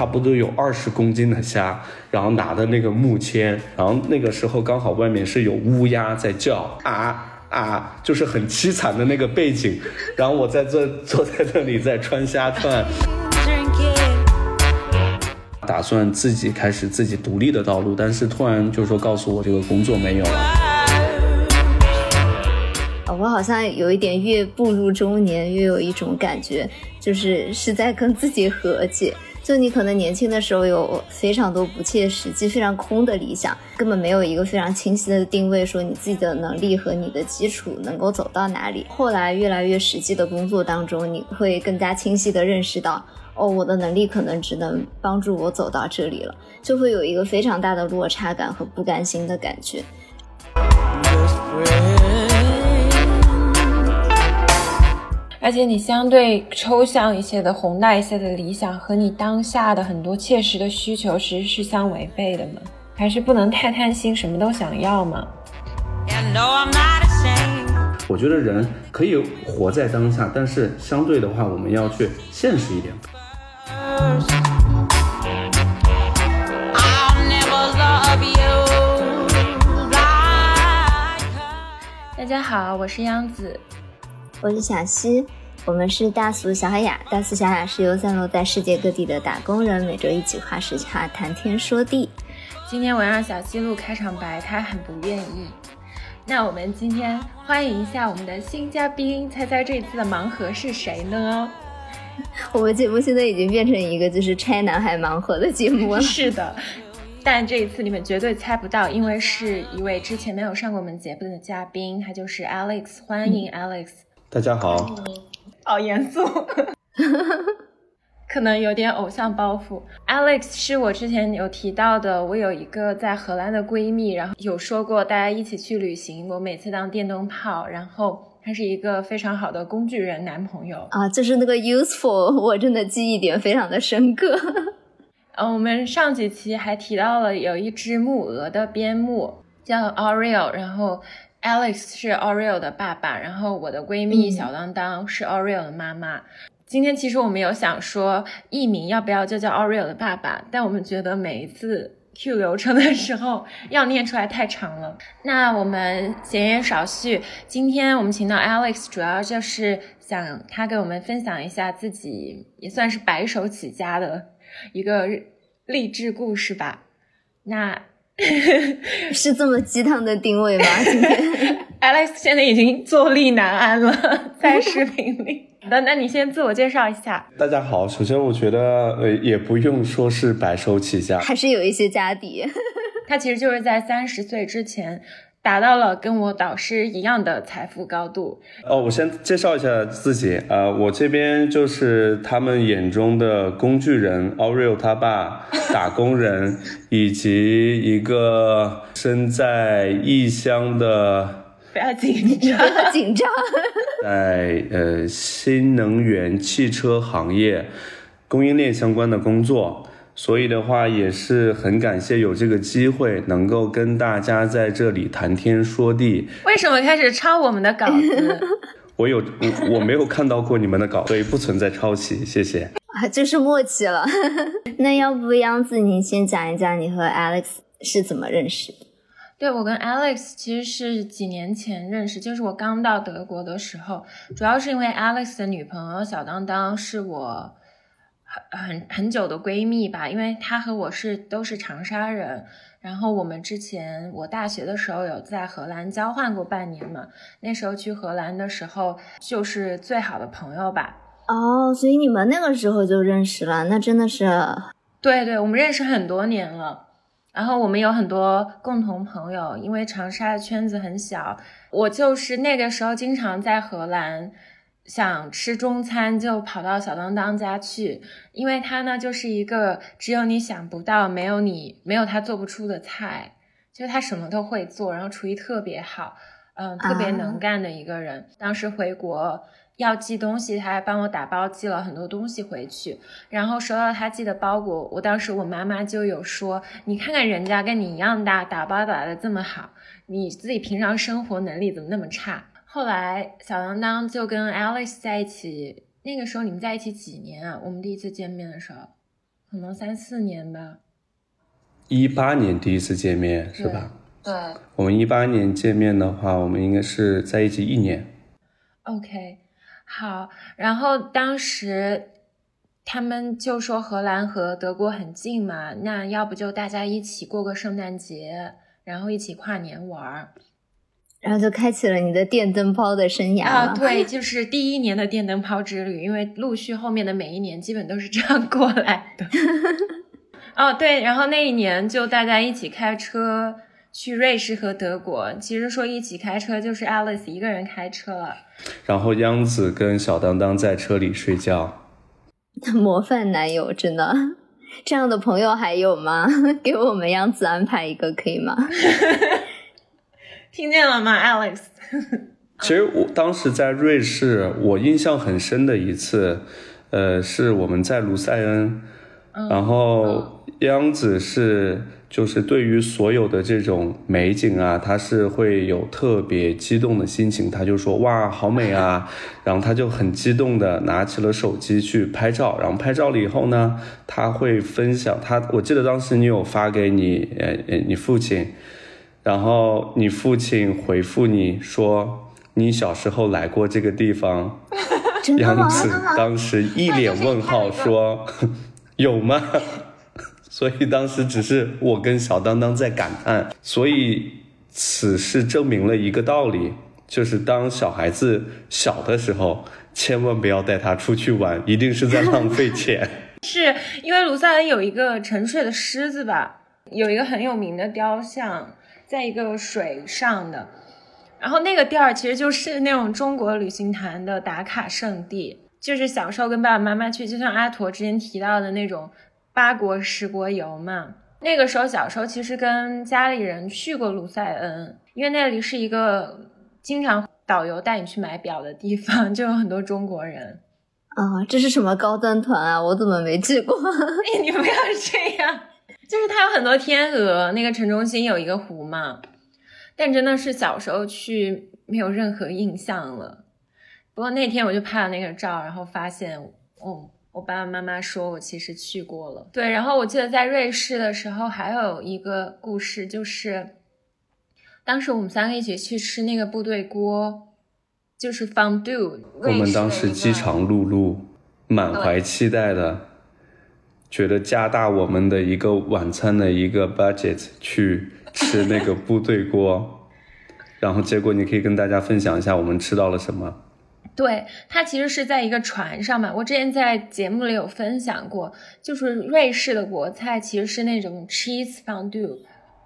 差不多有二十公斤的虾，然后拿的那个木签，然后那个时候刚好外面是有乌鸦在叫啊啊，就是很凄惨的那个背景，然后我在这坐在那里在穿虾串，打算自己开始自己独立的道路，但是突然就说告诉我这个工作没有了。我好像有一点越步入中年，越有一种感觉，就是是在跟自己和解。就你可能年轻的时候有非常多不切实际、非常空的理想，根本没有一个非常清晰的定位，说你自己的能力和你的基础能够走到哪里。后来越来越实际的工作当中，你会更加清晰的认识到，哦，我的能力可能只能帮助我走到这里了，就会有一个非常大的落差感和不甘心的感觉。而且你相对抽象一些的、宏大一些的理想，和你当下的很多切实的需求，其实是相违背的嘛？还是不能太贪心，什么都想要嘛？我觉得人可以活在当下，但是相对的话，我们要去现实一点。大家好，我是央子。我是小溪，我们是大俗小雅。大俗小雅是由散落在世界各地的打工人每周一起花时差谈天说地。今天我让小溪录开场白，他很不愿意。那我们今天欢迎一下我们的新嘉宾，猜猜这次的盲盒是谁呢？我们节目现在已经变成一个就是拆男孩盲盒的节目了。是的。但这一次你们绝对猜不到，因为是一位之前没有上过我们节目的嘉宾，他就是 Alex，欢迎 Alex。大家好，好严肃，可能有点偶像包袱。Alex 是我之前有提到的，我有一个在荷兰的闺蜜，然后有说过大家一起去旅行，我每次当电灯泡，然后他是一个非常好的工具人男朋友啊，就是那个 useful，我真的记忆点非常的深刻。呃，我们上几期还提到了有一只木鹅的边牧叫 Ariel，然后。Alex 是 Oreo 的爸爸，然后我的闺蜜小当当是 Oreo 的妈妈。今天其实我们有想说艺名要不要就叫 Oreo 的爸爸，但我们觉得每一次 Q 流程的时候要念出来太长了。那我们闲言少叙，今天我们请到 Alex，主要就是想他给我们分享一下自己也算是白手起家的一个励志故事吧。那。是这么鸡汤的定位吗？今天 Alex 现在已经坐立难安了，在视频里。那那你先自我介绍一下。大家好，首先我觉得呃也不用说是白手起家，还是有一些家底。他其实就是在三十岁之前。达到了跟我导师一样的财富高度。哦，我先介绍一下自己，呃，我这边就是他们眼中的工具人，Oreo 他爸，打工人，以及一个身在异乡的，不要紧张，不要紧张，在呃新能源汽车行业供应链相关的工作。所以的话，也是很感谢有这个机会，能够跟大家在这里谈天说地。为什么开始抄我们的稿子？我有我我没有看到过你们的稿，所以不存在抄袭。谢谢啊，就是默契了。那要不央子，你先讲一讲你和 Alex 是怎么认识的？对我跟 Alex 其实是几年前认识，就是我刚到德国的时候，主要是因为 Alex 的女朋友小当当是我。很很很久的闺蜜吧，因为她和我是都是长沙人，然后我们之前我大学的时候有在荷兰交换过半年嘛，那时候去荷兰的时候就是最好的朋友吧。哦，所以你们那个时候就认识了，那真的是。对对，我们认识很多年了，然后我们有很多共同朋友，因为长沙的圈子很小，我就是那个时候经常在荷兰。想吃中餐就跑到小当当家去，因为他呢就是一个只有你想不到，没有你没有他做不出的菜，就是他什么都会做，然后厨艺特别好，嗯，特别能干的一个人。当时回国要寄东西，他还帮我打包寄了很多东西回去。然后收到他寄的包裹，我当时我妈妈就有说：“你看看人家跟你一样大，打包打的这么好，你自己平常生活能力怎么那么差？”后来，小当当就跟 Alex 在一起。那个时候你们在一起几年啊？我们第一次见面的时候，可能三四年吧。一八年第一次见面是吧？对。我们一八年见面的话，我们应该是在一起一年。OK，好。然后当时他们就说荷兰和德国很近嘛，那要不就大家一起过个圣诞节，然后一起跨年玩儿。然后就开启了你的电灯泡的生涯啊！对，就是第一年的电灯泡之旅，因为陆续后面的每一年基本都是这样过来的。哦，对，然后那一年就大家一起开车去瑞士和德国。其实说一起开车，就是 Alice 一个人开车了。然后央子跟小当当在车里睡觉。模范男友，真的，这样的朋友还有吗？给我们央子安排一个可以吗？听见了吗，Alex？其实我当时在瑞士，我印象很深的一次，呃，是我们在卢塞恩，然后央子是就是对于所有的这种美景啊，他是会有特别激动的心情，他就说哇，好美啊，然后他就很激动的拿起了手机去拍照，然后拍照了以后呢，他会分享他，我记得当时你有发给你呃呃你父亲。然后你父亲回复你说：“你小时候来过这个地方。”杨子当时一脸问号说：“ 有吗？” 所以当时只是我跟小当当在感叹。所以此事证明了一个道理，就是当小孩子小的时候，千万不要带他出去玩，一定是在浪费钱。是因为卢塞恩有一个沉睡的狮子吧？有一个很有名的雕像。在一个水上的，然后那个地儿其实就是那种中国旅行团的打卡圣地，就是小时候跟爸爸妈妈去，就像阿驼之前提到的那种八国十国游嘛。那个时候小时候其实跟家里人去过卢塞恩，因为那里是一个经常导游带你去买表的地方，就有很多中国人。啊，这是什么高端团啊？我怎么没去过？哎，你不要这样。就是它有很多天鹅，那个城中心有一个湖嘛，但真的是小时候去没有任何印象了。不过那天我就拍了那个照，然后发现，哦，我爸爸妈妈说我其实去过了。对，然后我记得在瑞士的时候还有一个故事，就是当时我们三个一起去吃那个部队锅，就是 fondue。我们当时饥肠辘辘，满怀期待的。觉得加大我们的一个晚餐的一个 budget 去吃那个部队锅，然后结果你可以跟大家分享一下我们吃到了什么。对，它其实是在一个船上嘛，我之前在节目里有分享过，就是瑞士的国菜其实是那种 cheese fondue。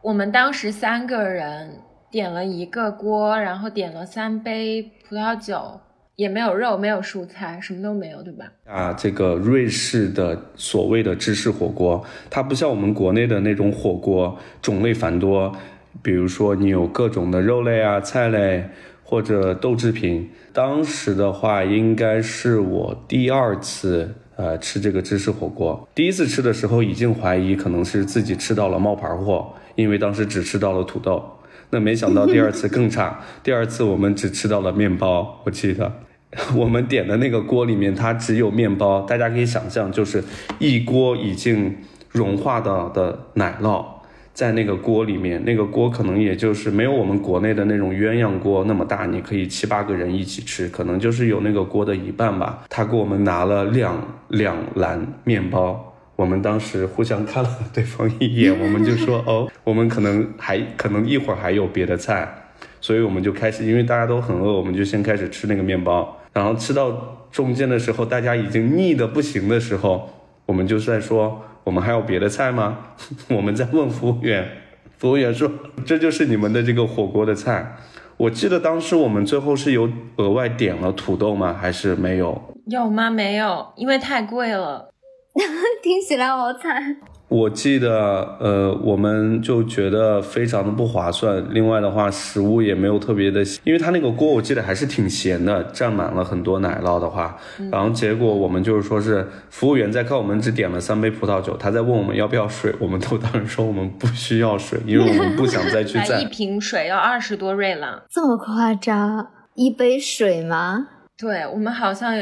我们当时三个人点了一个锅，然后点了三杯葡萄酒。也没有肉，没有蔬菜，什么都没有，对吧？啊，这个瑞士的所谓的芝士火锅，它不像我们国内的那种火锅，种类繁多。比如说，你有各种的肉类啊、菜类或者豆制品。当时的话，应该是我第二次呃吃这个芝士火锅。第一次吃的时候，已经怀疑可能是自己吃到了冒牌货，因为当时只吃到了土豆。那没想到第二次更差，第二次我们只吃到了面包，我记得。我们点的那个锅里面，它只有面包。大家可以想象，就是一锅已经融化的的奶酪在那个锅里面。那个锅可能也就是没有我们国内的那种鸳鸯锅那么大，你可以七八个人一起吃，可能就是有那个锅的一半吧。他给我们拿了两两篮面包，我们当时互相看了对方一眼，我们就说：“哦，我们可能还可能一会儿还有别的菜。”所以我们就开始，因为大家都很饿，我们就先开始吃那个面包。然后吃到中间的时候，大家已经腻的不行的时候，我们就在说：“我们还有别的菜吗？” 我们在问服务员，服务员说：“这就是你们的这个火锅的菜。”我记得当时我们最后是有额外点了土豆吗？还是没有？有吗？没有，因为太贵了。听起来好惨。我记得，呃，我们就觉得非常的不划算。另外的话，食物也没有特别的，因为它那个锅我记得还是挺咸的，蘸满了很多奶酪的话。然后结果我们就是说是服务员在看我们只点了三杯葡萄酒，他在问我们要不要水，我们都当时说我们不需要水，因为我们不想再去蘸。一瓶水要二十多瑞郎，这么夸张？一杯水吗？对，我们好像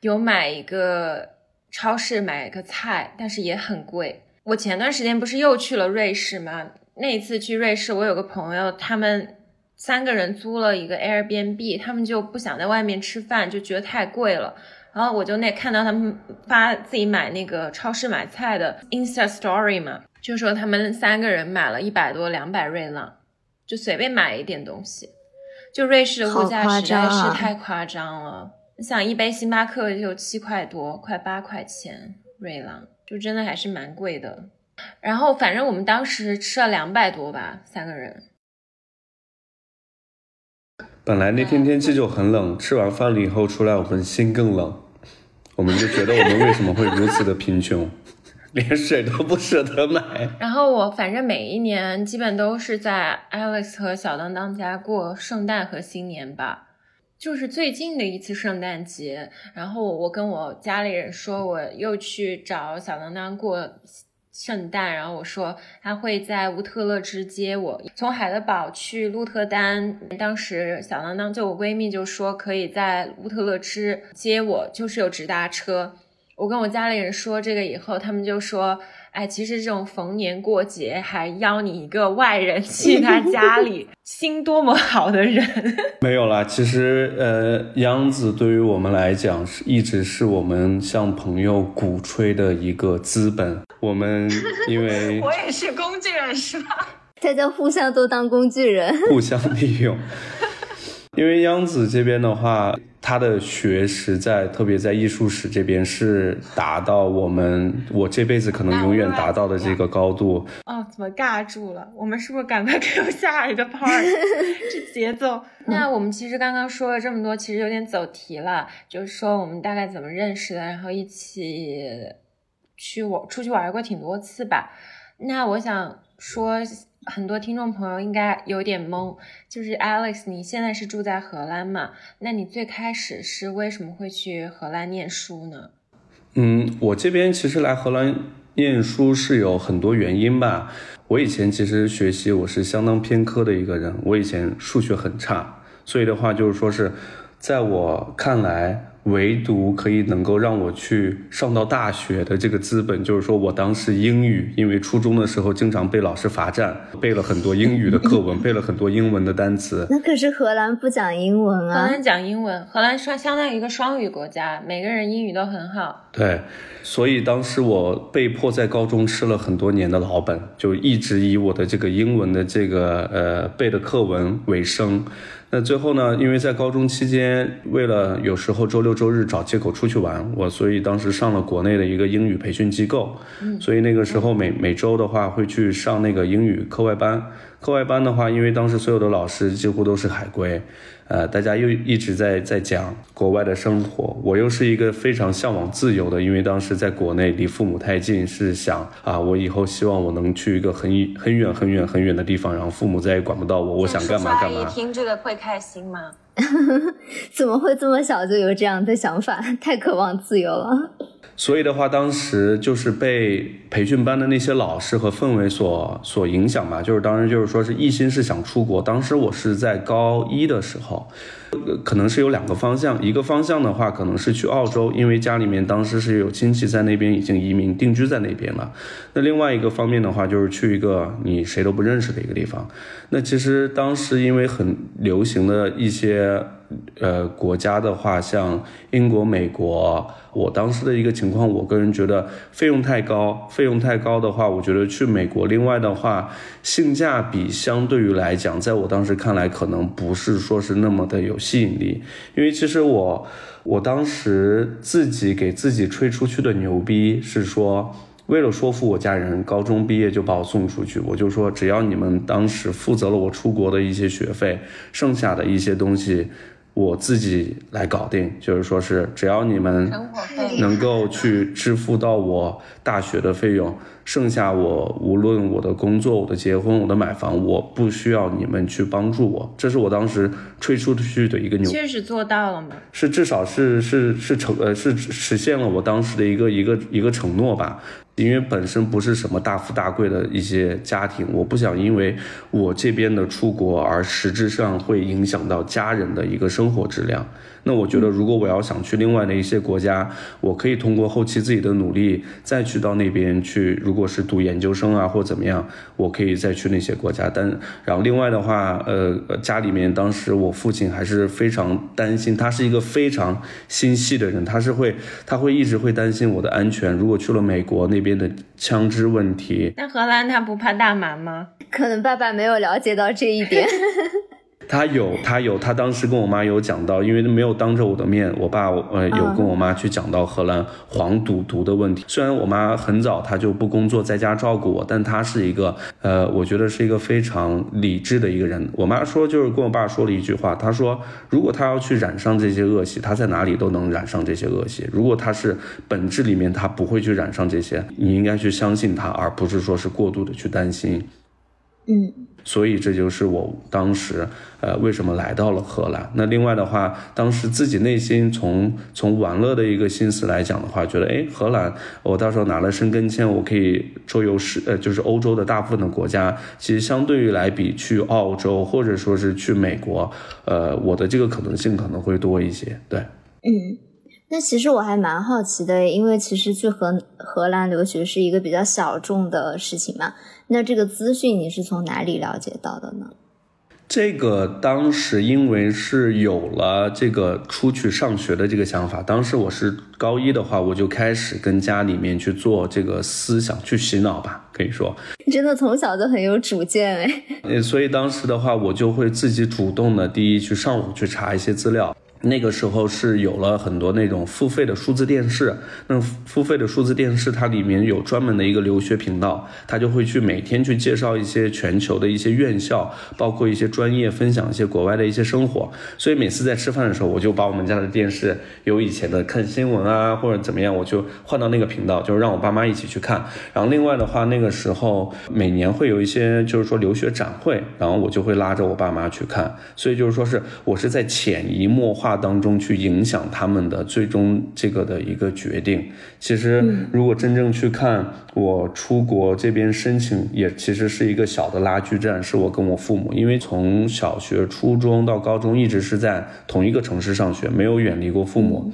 有买一个。超市买个菜，但是也很贵。我前段时间不是又去了瑞士吗？那一次去瑞士，我有个朋友，他们三个人租了一个 Airbnb，他们就不想在外面吃饭，就觉得太贵了。然后我就那看到他们发自己买那个超市买菜的 Insta Story 嘛，就说他们三个人买了一百多两百瑞郎，就随便买一点东西。就瑞士的物价实在是太夸张了，你想一杯星巴克就七块多，快八块钱瑞郎。就真的还是蛮贵的，然后反正我们当时吃了两百多吧，三个人。本来那天天气就很冷，吃完饭了以后出来，我们心更冷，我们就觉得我们为什么会如此的贫穷，连水都不舍得买。然后我反正每一年基本都是在 Alex 和小当当家过圣诞和新年吧。就是最近的一次圣诞节，然后我跟我家里人说，我又去找小当当过圣诞，然后我说他会在乌特勒支接我，从海德堡去鹿特丹，当时小当当就我闺蜜就说可以在乌特勒支接我，就是有直达车。我跟我家里人说这个以后，他们就说。哎，其实这种逢年过节还邀你一个外人去他家里，心多么好的人。没有啦，其实呃，央子对于我们来讲是一直是我们向朋友鼓吹的一个资本。我们因为 我也是工具人是吧？大家互相都当工具人，互相利用。因为央子这边的话。他的学识在，特别在艺术史这边是达到我们我这辈子可能永远达到的这个高度。哦，怎么尬住了？我们是不是赶快给我下一个 part？这节奏。那我们其实刚刚说了这么多，其实有点走题了。就是说我们大概怎么认识的，然后一起去我出去玩过挺多次吧。那我想说。很多听众朋友应该有点懵，就是 Alex，你现在是住在荷兰嘛？那你最开始是为什么会去荷兰念书呢？嗯，我这边其实来荷兰念书是有很多原因吧。我以前其实学习我是相当偏科的一个人，我以前数学很差，所以的话就是说是在我看来。唯独可以能够让我去上到大学的这个资本，就是说我当时英语，因为初中的时候经常被老师罚站，背了很多英语的课文，背了很多英文的单词。那可是荷兰不讲英文啊！荷兰讲英文，荷兰相相当于一个双语国家，每个人英语都很好。对，所以当时我被迫在高中吃了很多年的老本，就一直以我的这个英文的这个呃背的课文为生。那最后呢？因为在高中期间，为了有时候周六周日找借口出去玩，我所以当时上了国内的一个英语培训机构，所以那个时候每每周的话会去上那个英语课外班。课外班的话，因为当时所有的老师几乎都是海归。呃，大家又一直在在讲国外的生活，我又是一个非常向往自由的，因为当时在国内离父母太近，是想啊，我以后希望我能去一个很很远很远很远的地方，然后父母再也管不到我，我想干嘛干嘛。听这个会开心吗？怎么会这么小就有这样的想法？太渴望自由了。所以的话，当时就是被培训班的那些老师和氛围所所影响吧，就是当时就是说是一心是想出国。当时我是在高一的时候，可能是有两个方向，一个方向的话可能是去澳洲，因为家里面当时是有亲戚在那边已经移民定居在那边了。那另外一个方面的话，就是去一个你谁都不认识的一个地方。那其实当时因为很流行的一些。呃，国家的话，像英国、美国，我当时的一个情况，我个人觉得费用太高。费用太高的话，我觉得去美国，另外的话，性价比相对于来讲，在我当时看来，可能不是说是那么的有吸引力。因为其实我，我当时自己给自己吹出去的牛逼是说。为了说服我家人，高中毕业就把我送出去。我就说，只要你们当时负责了我出国的一些学费，剩下的一些东西，我自己来搞定。就是说是，只要你们能够去支付到我大学的费用。剩下我无论我的工作、我的结婚、我的买房，我不需要你们去帮助我，这是我当时吹出去的一个牛。确实做到了吗？是，至少是是是成呃是实现了我当时的一个一个一个承诺吧。因为本身不是什么大富大贵的一些家庭，我不想因为我这边的出国而实质上会影响到家人的一个生活质量。那我觉得，如果我要想去另外的一些国家，我可以通过后期自己的努力再去到那边去。如果是读研究生啊或怎么样，我可以再去那些国家。但然后另外的话，呃，家里面当时我父亲还是非常担心，他是一个非常心细的人，他是会他会一直会担心我的安全。如果去了美国那边的枪支问题，那荷兰他不怕大麻吗？可能爸爸没有了解到这一点。他有，他有，他当时跟我妈有讲到，因为没有当着我的面，我爸呃有跟我妈去讲到荷兰黄赌毒的问题。虽然我妈很早她就不工作，在家照顾我，但她是一个呃，我觉得是一个非常理智的一个人。我妈说就是跟我爸说了一句话，她说如果她要去染上这些恶习，她在哪里都能染上这些恶习。如果她是本质里面她不会去染上这些，你应该去相信她，而不是说是过度的去担心。嗯，所以这就是我当时，呃，为什么来到了荷兰。那另外的话，当时自己内心从从玩乐的一个心思来讲的话，觉得，哎，荷兰，我到时候拿了申根签，我可以周游世，呃，就是欧洲的大部分的国家。其实相对于来比，去澳洲或者说是去美国，呃，我的这个可能性可能会多一些。对，嗯。那其实我还蛮好奇的，因为其实去荷荷兰留学是一个比较小众的事情嘛。那这个资讯你是从哪里了解到的呢？这个当时因为是有了这个出去上学的这个想法，当时我是高一的话，我就开始跟家里面去做这个思想去洗脑吧，可以说。真的从小就很有主见哎。所以当时的话，我就会自己主动的第一去上网去查一些资料。那个时候是有了很多那种付费的数字电视，那付费的数字电视它里面有专门的一个留学频道，它就会去每天去介绍一些全球的一些院校，包括一些专业，分享一些国外的一些生活。所以每次在吃饭的时候，我就把我们家的电视有以前的看新闻啊或者怎么样，我就换到那个频道，就是让我爸妈一起去看。然后另外的话，那个时候每年会有一些就是说留学展会，然后我就会拉着我爸妈去看。所以就是说是我是在潜移默化。当中去影响他们的最终这个的一个决定。其实，如果真正去看我出国这边申请，也其实是一个小的拉锯战，是我跟我父母，因为从小学、初中到高中一直是在同一个城市上学，没有远离过父母。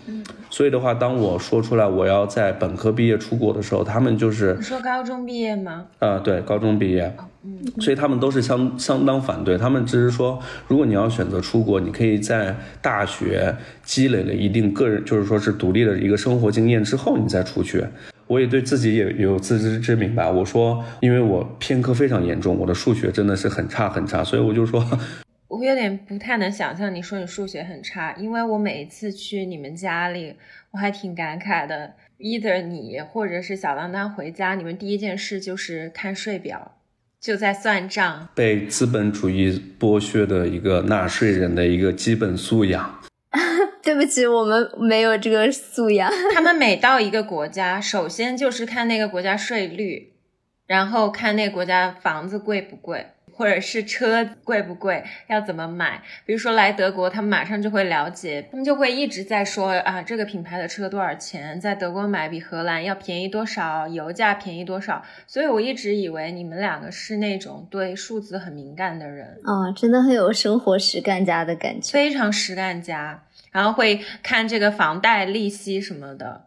所以的话，当我说出来我要在本科毕业出国的时候，他们就是你说高中毕业吗？呃，对，高中毕业。嗯，所以他们都是相相当反对。他们只是说，如果你要选择出国，你可以在大学积累了一定个人，就是说是独立的一个生活经验之后，你再出去。我也对自己也有自知之明吧。我说，因为我偏科非常严重，我的数学真的是很差很差，所以我就说。我有点不太能想象你说你数学很差，因为我每一次去你们家里，我还挺感慨的。either 你或者是小当当回家，你们第一件事就是看税表，就在算账。被资本主义剥削的一个纳税人的一个基本素养。对不起，我们没有这个素养。他们每到一个国家，首先就是看那个国家税率，然后看那个国家房子贵不贵。或者是车贵不贵，要怎么买？比如说来德国，他们马上就会了解，他们就会一直在说啊，这个品牌的车多少钱，在德国买比荷兰要便宜多少，油价便宜多少。所以我一直以为你们两个是那种对数字很敏感的人啊，真的很有生活实干家的感觉，非常实干家，然后会看这个房贷利息什么的。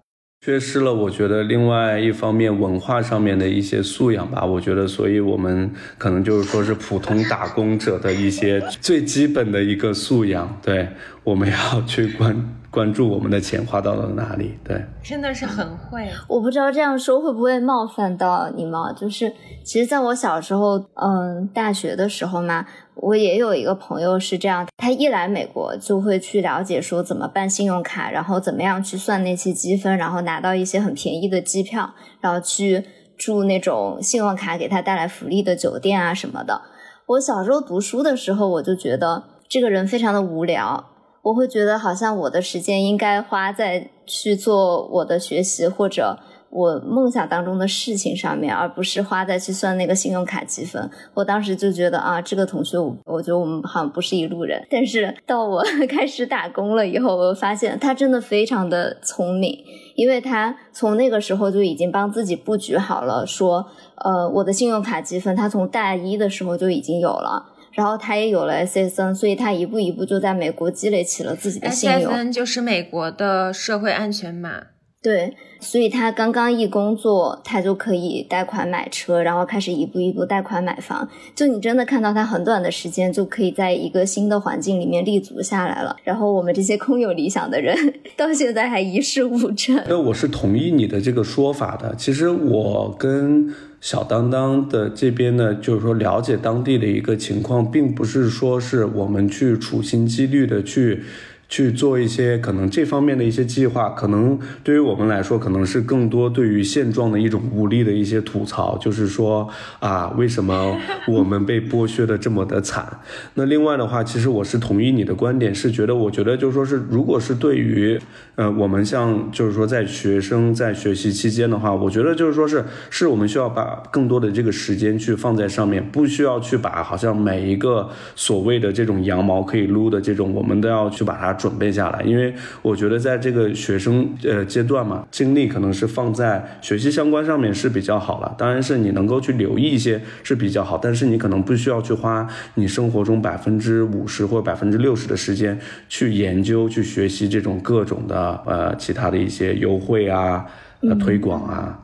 缺失了，我觉得另外一方面文化上面的一些素养吧。我觉得，所以我们可能就是说是普通打工者的一些最基本的一个素养。对，我们要去关关注我们的钱花到了哪里。对，真的是很会。我不知道这样说会不会冒犯到你们，就是其实在我小时候，嗯，大学的时候嘛。我也有一个朋友是这样，他一来美国就会去了解说怎么办信用卡，然后怎么样去算那些积分，然后拿到一些很便宜的机票，然后去住那种信用卡给他带来福利的酒店啊什么的。我小时候读书的时候，我就觉得这个人非常的无聊，我会觉得好像我的时间应该花在去做我的学习或者。我梦想当中的事情上面，而不是花在去算那个信用卡积分。我当时就觉得啊，这个同学，我我觉得我们好像不是一路人。但是到我开始打工了以后，我发现他真的非常的聪明，因为他从那个时候就已经帮自己布局好了，说，呃，我的信用卡积分，他从大一的时候就已经有了。然后他也有了 SSN，所以他一步一步就在美国积累起了自己的信用。SSN 就是美国的社会安全码。对，所以他刚刚一工作，他就可以贷款买车，然后开始一步一步贷款买房。就你真的看到他很短的时间就可以在一个新的环境里面立足下来了。然后我们这些空有理想的人，到现在还一事无成。那我是同意你的这个说法的。其实我跟小当当的这边呢，就是说了解当地的一个情况，并不是说是我们去处心积虑的去。去做一些可能这方面的一些计划，可能对于我们来说，可能是更多对于现状的一种无力的一些吐槽，就是说啊，为什么我们被剥削的这么的惨？那另外的话，其实我是同意你的观点，是觉得我觉得就是说是，如果是对于呃我们像就是说在学生在学习期间的话，我觉得就是说是是我们需要把更多的这个时间去放在上面，不需要去把好像每一个所谓的这种羊毛可以撸的这种，我们都要去把它。准备下来，因为我觉得在这个学生呃阶段嘛，精力可能是放在学习相关上面是比较好了。当然是你能够去留意一些是比较好，但是你可能不需要去花你生活中百分之五十或百分之六十的时间去研究、去学习这种各种的呃其他的一些优惠啊、呃推广啊。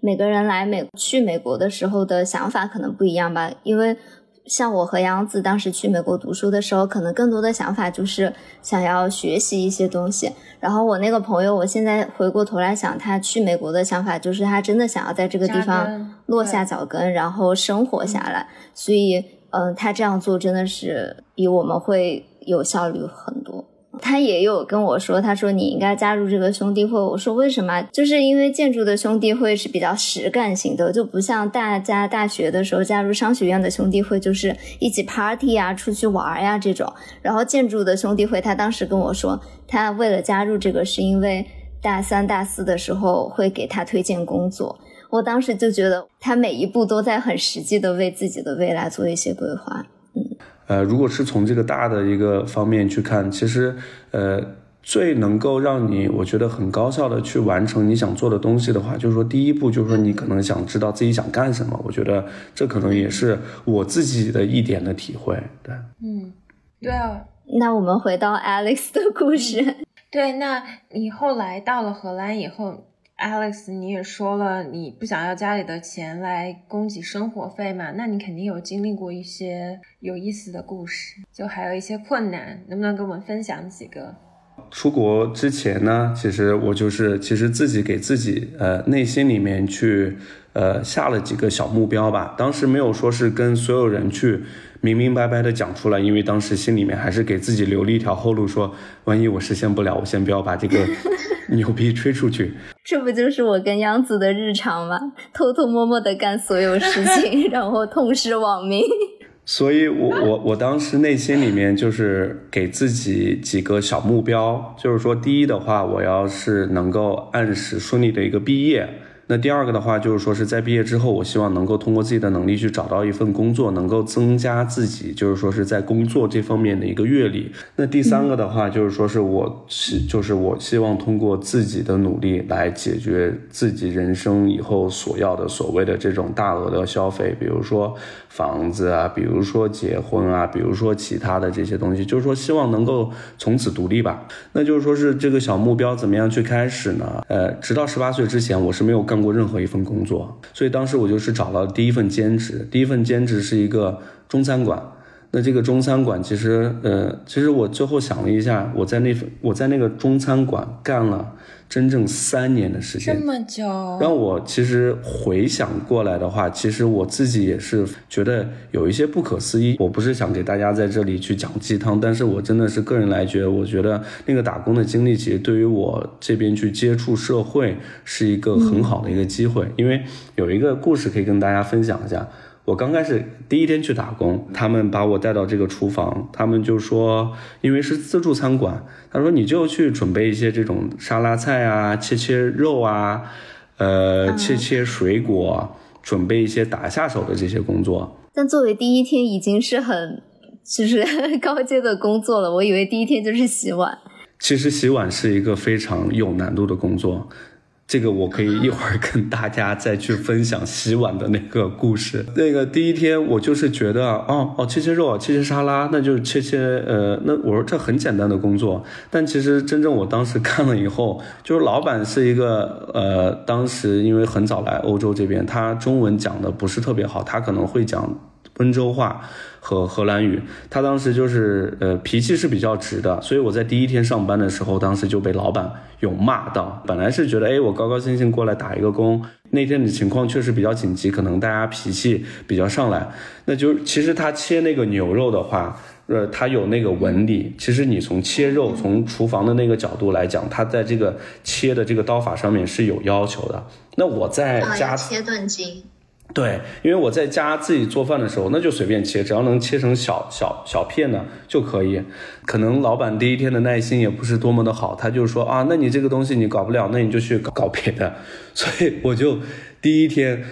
每个人来美去美国的时候的想法可能不一样吧，因为。像我和杨子当时去美国读书的时候，可能更多的想法就是想要学习一些东西。然后我那个朋友，我现在回过头来想，他去美国的想法就是他真的想要在这个地方落下脚跟，然后生活下来。所以，嗯，他这样做真的是比我们会有效率很多。他也有跟我说，他说你应该加入这个兄弟会。我说为什么？就是因为建筑的兄弟会是比较实干型的，就不像大家大学的时候加入商学院的兄弟会，就是一起 party 啊、出去玩呀这种。然后建筑的兄弟会，他当时跟我说，他为了加入这个，是因为大三、大四的时候会给他推荐工作。我当时就觉得他每一步都在很实际的为自己的未来做一些规划。嗯。呃，如果是从这个大的一个方面去看，其实，呃，最能够让你我觉得很高效的去完成你想做的东西的话，就是说第一步就是说你可能想知道自己想干什么，我觉得这可能也是我自己的一点的体会。对，嗯，对啊。那我们回到 Alex 的故事。对，那你后来到了荷兰以后。Alex，你也说了，你不想要家里的钱来供给生活费嘛？那你肯定有经历过一些有意思的故事，就还有一些困难，能不能跟我们分享几个？出国之前呢，其实我就是其实自己给自己呃内心里面去呃下了几个小目标吧。当时没有说是跟所有人去明明白白的讲出来，因为当时心里面还是给自己留了一条后路，说万一我实现不了，我先不要把这个。牛逼吹出去，这不就是我跟央子的日常吗？偷偷摸摸的干所有事情，然后痛失网名。所以，我我我当时内心里面就是给自己几个小目标，就是说，第一的话，我要是能够按时顺利的一个毕业。那第二个的话，就是说是在毕业之后，我希望能够通过自己的能力去找到一份工作，能够增加自己，就是说是在工作这方面的一个阅历。那第三个的话，就是说是我希就是我希望通过自己的努力来解决自己人生以后所要的所谓的这种大额的消费，比如说房子啊，比如说结婚啊，比如说其他的这些东西，就是说希望能够从此独立吧。那就是说是这个小目标怎么样去开始呢？呃，直到十八岁之前，我是没有干。过任何一份工作，所以当时我就是找了第一份兼职。第一份兼职是一个中餐馆。那这个中餐馆其实，呃，其实我最后想了一下，我在那份我在那个中餐馆干了。真正三年的时间，这么久，让我其实回想过来的话，其实我自己也是觉得有一些不可思议。我不是想给大家在这里去讲鸡汤，但是我真的是个人来觉得，我觉得那个打工的经历，其实对于我这边去接触社会是一个很好的一个机会。因为有一个故事可以跟大家分享一下。我刚开始第一天去打工，他们把我带到这个厨房，他们就说，因为是自助餐馆，他说你就去准备一些这种沙拉菜啊，切切肉啊，呃，切切水果，准备一些打下手的这些工作。但作为第一天已经是很就是 高阶的工作了，我以为第一天就是洗碗。其实洗碗是一个非常有难度的工作。这个我可以一会儿跟大家再去分享洗碗的那个故事。那个第一天我就是觉得，哦哦，切切肉，切切沙拉，那就是切切，呃，那我说这很简单的工作。但其实真正我当时看了以后，就是老板是一个，呃，当时因为很早来欧洲这边，他中文讲的不是特别好，他可能会讲温州话。和荷兰语，他当时就是呃脾气是比较直的，所以我在第一天上班的时候，当时就被老板有骂到。本来是觉得哎，我高高兴兴过来打一个工，那天的情况确实比较紧急，可能大家脾气比较上来。那就其实他切那个牛肉的话，呃，他有那个纹理。其实你从切肉，从厨房的那个角度来讲，他在这个切的这个刀法上面是有要求的。那我在家切断筋。对，因为我在家自己做饭的时候，那就随便切，只要能切成小小小片的就可以。可能老板第一天的耐心也不是多么的好，他就说啊，那你这个东西你搞不了，那你就去搞别的。所以我就第一天，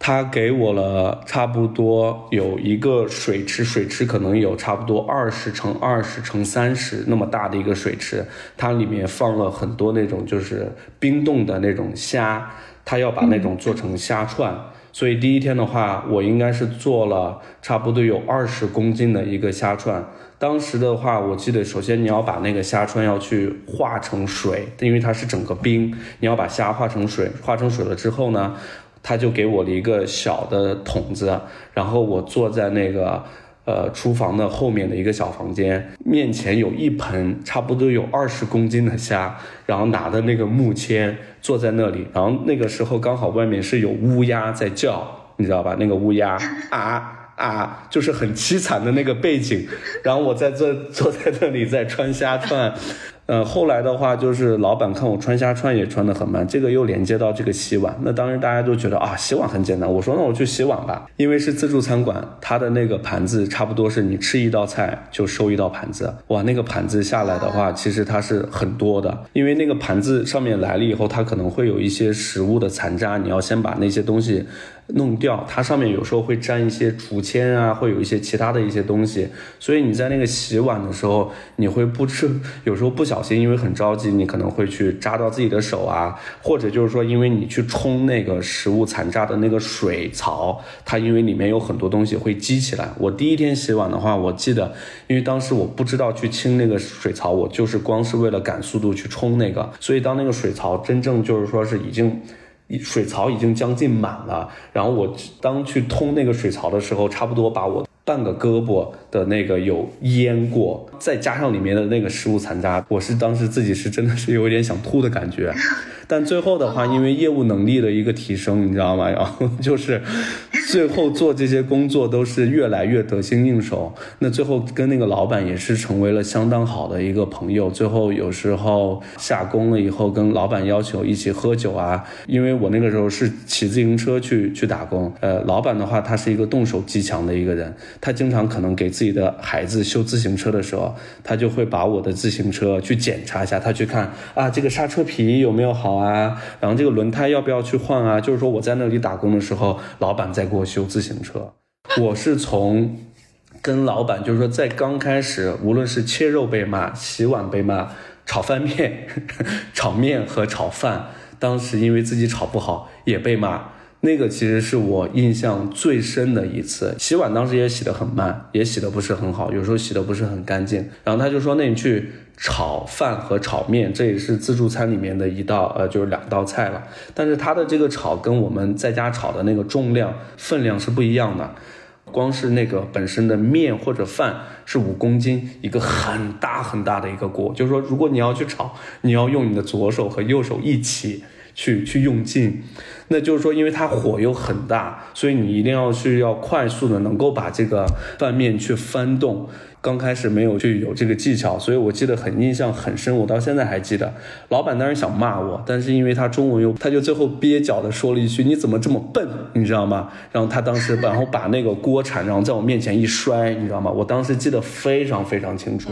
他给我了差不多有一个水池，水池可能有差不多二十乘二十乘三十那么大的一个水池，它里面放了很多那种就是冰冻的那种虾，他要把那种做成虾串。所以第一天的话，我应该是做了差不多有二十公斤的一个虾串。当时的话，我记得首先你要把那个虾串要去化成水，因为它是整个冰，你要把虾化成水，化成水了之后呢，他就给我了一个小的桶子，然后我坐在那个。呃，厨房的后面的一个小房间，面前有一盆差不多有二十公斤的虾，然后拿的那个木签坐在那里，然后那个时候刚好外面是有乌鸦在叫，你知道吧？那个乌鸦啊啊，就是很凄惨的那个背景，然后我在这坐在那里在穿虾串。呃，后来的话就是老板看我穿虾串也穿得很慢，这个又连接到这个洗碗。那当时大家都觉得啊，洗碗很简单。我说那我去洗碗吧，因为是自助餐馆，它的那个盘子差不多是你吃一道菜就收一道盘子。哇，那个盘子下来的话，其实它是很多的，因为那个盘子上面来了以后，它可能会有一些食物的残渣，你要先把那些东西。弄掉，它上面有时候会沾一些竹签啊，会有一些其他的一些东西，所以你在那个洗碗的时候，你会不知有时候不小心，因为很着急，你可能会去扎到自己的手啊，或者就是说，因为你去冲那个食物残渣的那个水槽，它因为里面有很多东西会积起来。我第一天洗碗的话，我记得，因为当时我不知道去清那个水槽，我就是光是为了赶速度去冲那个，所以当那个水槽真正就是说是已经。水槽已经将近满了，然后我当去通那个水槽的时候，差不多把我半个胳膊的那个有淹过，再加上里面的那个食物残渣，我是当时自己是真的是有一点想吐的感觉。但最后的话，因为业务能力的一个提升，你知道吗？然 后就是最后做这些工作都是越来越得心应手。那最后跟那个老板也是成为了相当好的一个朋友。最后有时候下工了以后，跟老板要求一起喝酒啊。因为我那个时候是骑自行车去去打工。呃，老板的话他是一个动手极强的一个人，他经常可能给自己的孩子修自行车的时候，他就会把我的自行车去检查一下，他去看啊这个刹车皮有没有好。啊，然后这个轮胎要不要去换啊？就是说我在那里打工的时候，老板在给我修自行车。我是从跟老板，就是说在刚开始，无论是切肉被骂、洗碗被骂、炒饭面、炒面和炒饭，当时因为自己炒不好也被骂。那个其实是我印象最深的一次洗碗，当时也洗得很慢，也洗得不是很好，有时候洗得不是很干净。然后他就说：“那你去炒饭和炒面，这也是自助餐里面的一道，呃，就是两道菜了。但是他的这个炒跟我们在家炒的那个重量分量是不一样的。光是那个本身的面或者饭是五公斤，一个很大很大的一个锅，就是说如果你要去炒，你要用你的左手和右手一起。”去去用劲，那就是说，因为它火又很大，所以你一定要去要快速的能够把这个拌面去翻动。刚开始没有去有这个技巧，所以我记得很印象很深，我到现在还记得。老板当时想骂我，但是因为他中文又，他就最后蹩脚的说了一句：“你怎么这么笨？”你知道吗？然后他当时然后把那个锅铲然后在我面前一摔，你知道吗？我当时记得非常非常清楚。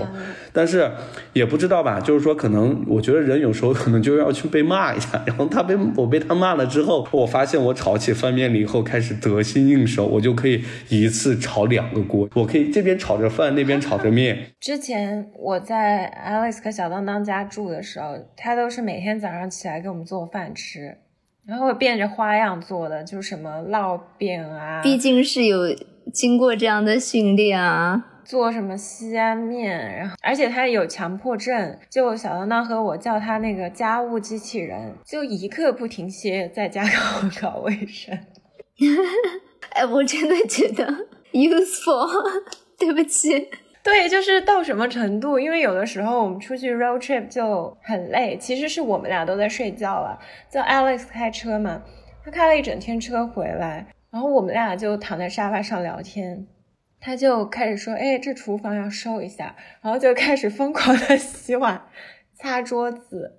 但是也不知道吧，就是说可能我觉得人有时候可能就要去被骂一下。然后他被我被他骂了之后，我发现我炒起翻面了以后开始得心应手，我就可以一次炒两个锅，我可以这边炒着饭那边。炒着面。之前我在 Alex 和小当当家住的时候，他都是每天早上起来给我们做饭吃，然后变着花样做的，就是什么烙饼啊，毕竟是有经过这样的训练啊。做什么西安面，然后而且他有强迫症，就小当当和我叫他那个家务机器人，就一刻不停歇在家搞 搞卫生。哎，我真的觉得 useful，对不起。对，就是到什么程度？因为有的时候我们出去 road trip 就很累，其实是我们俩都在睡觉了。叫 Alex 开车嘛，他开了一整天车回来，然后我们俩就躺在沙发上聊天。他就开始说：“哎，这厨房要收一下。”然后就开始疯狂的 洗碗、擦桌子，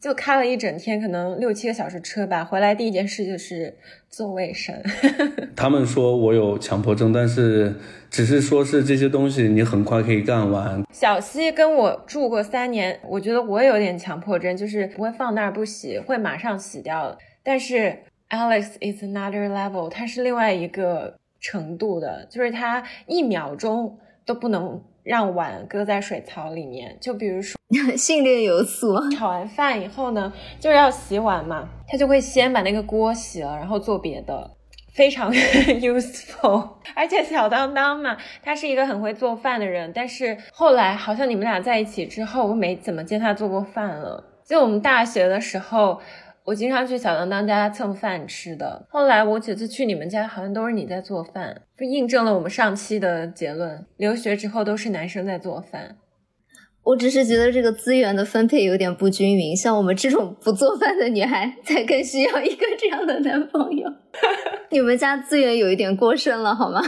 就开了一整天，可能六七个小时车吧。回来第一件事就是做卫生。他们说我有强迫症，但是只是说是这些东西你很快可以干完。小西跟我住过三年，我觉得我有点强迫症，就是不会放那儿不洗，会马上洗掉。但是 Alex is another level，他是另外一个。程度的，就是他一秒钟都不能让碗搁在水槽里面。就比如说 训练有素，炒完饭以后呢，就是要洗碗嘛，他就会先把那个锅洗了，然后做别的，非常 useful。而且小当当嘛，他是一个很会做饭的人，但是后来好像你们俩在一起之后，我没怎么见他做过饭了。就我们大学的时候。我经常去小当当家蹭饭吃的。后来我几次去你们家，好像都是你在做饭，就印证了我们上期的结论：留学之后都是男生在做饭。我只是觉得这个资源的分配有点不均匀，像我们这种不做饭的女孩，才更需要一个这样的男朋友。你们家资源有一点过剩了，好吗？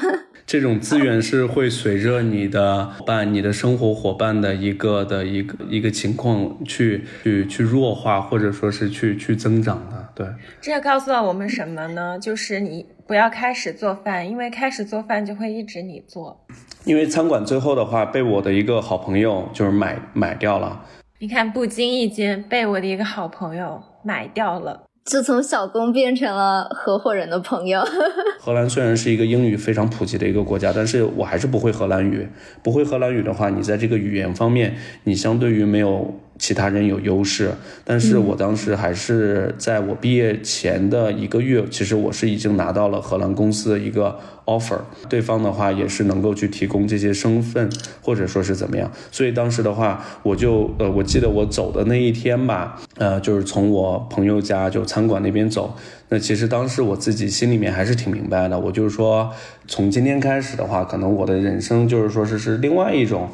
这种资源是会随着你的伴、你的生活伙伴的一个的一个一个情况去去去弱化，或者说是去去增长的。对，这告诉了我们什么呢？就是你不要开始做饭，因为开始做饭就会一直你做。因为餐馆最后的话被我的一个好朋友就是买买掉了。你看，不经意间被我的一个好朋友买掉了。就从小工变成了合伙人的朋友。荷兰虽然是一个英语非常普及的一个国家，但是我还是不会荷兰语。不会荷兰语的话，你在这个语言方面，你相对于没有。其他人有优势，但是我当时还是在我毕业前的一个月，其实我是已经拿到了荷兰公司的一个 offer，对方的话也是能够去提供这些身份，或者说是怎么样，所以当时的话，我就呃，我记得我走的那一天吧，呃，就是从我朋友家就餐馆那边走，那其实当时我自己心里面还是挺明白的，我就是说，从今天开始的话，可能我的人生就是说是是另外一种。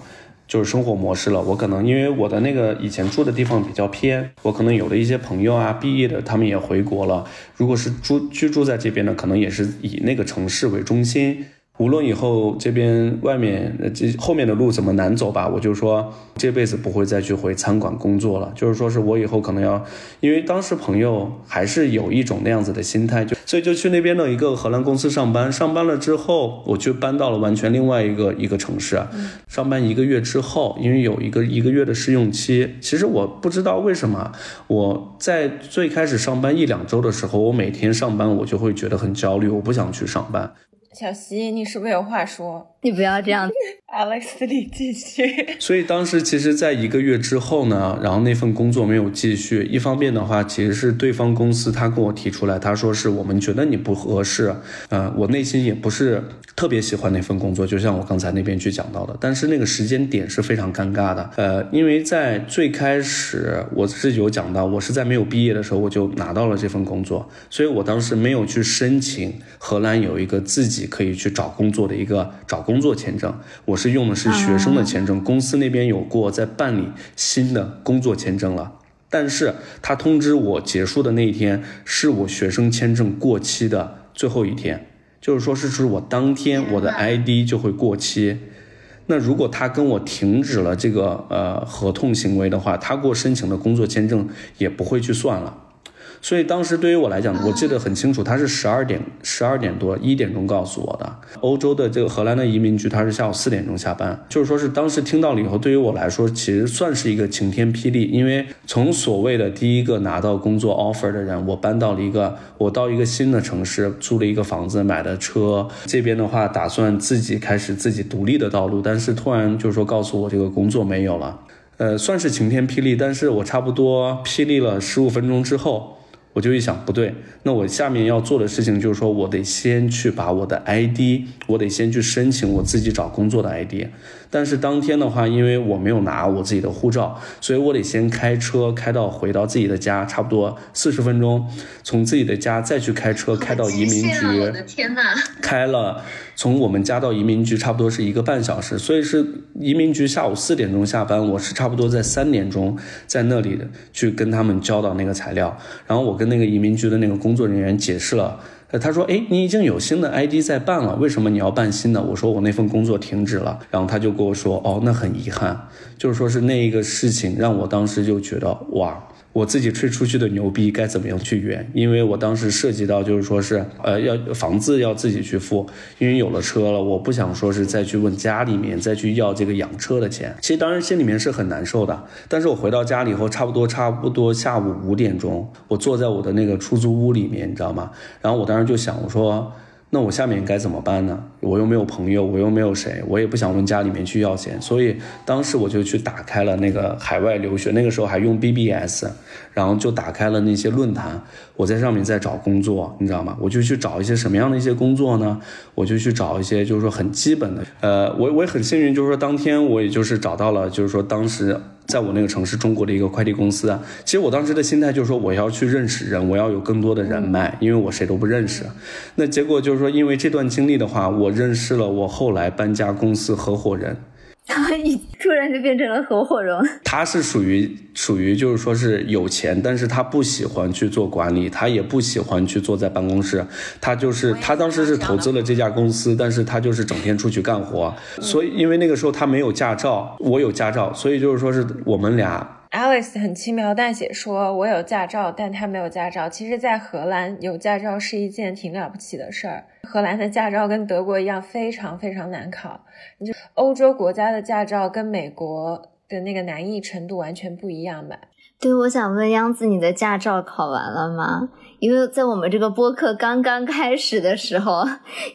就是生活模式了。我可能因为我的那个以前住的地方比较偏，我可能有的一些朋友啊，毕业的他们也回国了。如果是住居住在这边的，可能也是以那个城市为中心。无论以后这边外面这后面的路怎么难走吧，我就说这辈子不会再去回餐馆工作了。就是说是我以后可能要，因为当时朋友还是有一种那样子的心态，就所以就去那边的一个荷兰公司上班。上班了之后，我就搬到了完全另外一个一个城市。上班一个月之后，因为有一个一个月的试用期，其实我不知道为什么我在最开始上班一两周的时候，我每天上班我就会觉得很焦虑，我不想去上班。小西，你是不是有话说？你不要这样。Alex，你继续。所以当时其实，在一个月之后呢，然后那份工作没有继续。一方面的话，其实是对方公司他跟我提出来，他说是我们觉得你不合适。呃，我内心也不是特别喜欢那份工作，就像我刚才那边去讲到的。但是那个时间点是非常尴尬的。呃，因为在最开始我是有讲到，我是在没有毕业的时候我就拿到了这份工作，所以我当时没有去申请荷兰有一个自己可以去找工作的一个找工作签证，我是用的是学生的签证，公司那边有过在办理新的工作签证了，但是他通知我结束的那一天是我学生签证过期的最后一天，就是说是指我当天我的 ID 就会过期，那如果他跟我停止了这个呃合同行为的话，他给我申请的工作签证也不会去算了。所以当时对于我来讲，我记得很清楚，他是十二点十二点多一点钟告诉我的。欧洲的这个荷兰的移民局，他是下午四点钟下班，就是说是当时听到了以后，对于我来说，其实算是一个晴天霹雳，因为从所谓的第一个拿到工作 offer 的人，我搬到了一个我到一个新的城市，租了一个房子，买了车，这边的话打算自己开始自己独立的道路，但是突然就是说告诉我这个工作没有了。呃，算是晴天霹雳，但是我差不多霹雳了十五分钟之后，我就一想，不对，那我下面要做的事情就是说我得先去把我的 ID，我得先去申请我自己找工作的 ID。但是当天的话，因为我没有拿我自己的护照，所以我得先开车开到回到自己的家，差不多四十分钟，从自己的家再去开车开到移民局。我的天呐！开了从我们家到移民局差不多是一个半小时，所以是移民局下午四点钟下班，我是差不多在三点钟在那里去跟他们交到那个材料，然后我跟那个移民局的那个工作人员解释了。他说：“哎，你已经有新的 ID 在办了，为什么你要办新的？”我说：“我那份工作停止了。”然后他就跟我说：“哦，那很遗憾，就是说是那一个事情让我当时就觉得哇。”我自己吹出去的牛逼该怎么样去圆？因为我当时涉及到就是说是，呃，要房子要自己去付，因为有了车了，我不想说是再去问家里面再去要这个养车的钱。其实当然心里面是很难受的。但是我回到家里以后，差不多差不多下午五点钟，我坐在我的那个出租屋里面，你知道吗？然后我当时就想，我说。那我下面该怎么办呢？我又没有朋友，我又没有谁，我也不想问家里面去要钱，所以当时我就去打开了那个海外留学，那个时候还用 BBS，然后就打开了那些论坛，我在上面在找工作，你知道吗？我就去找一些什么样的一些工作呢？我就去找一些就是说很基本的，呃，我我也很幸运，就是说当天我也就是找到了，就是说当时。在我那个城市，中国的一个快递公司，其实我当时的心态就是说，我要去认识人，我要有更多的人脉，因为我谁都不认识。那结果就是说，因为这段经历的话，我认识了我后来搬家公司合伙人。你突然就变成了合伙人。他是属于属于就是说是有钱，但是他不喜欢去做管理，他也不喜欢去坐在办公室。他就是他当时是投资了这家公司，但是他就是整天出去干活。所以因为那个时候他没有驾照，我有驾照，所以就是说是我们俩。Alice 很轻描淡写说：“我有驾照，但他没有驾照。其实，在荷兰有驾照是一件挺了不起的事儿。荷兰的驾照跟德国一样，非常非常难考。你就欧洲国家的驾照跟美国的那个难易程度完全不一样吧？”对，我想问央子，你的驾照考完了吗？因为在我们这个播客刚刚开始的时候，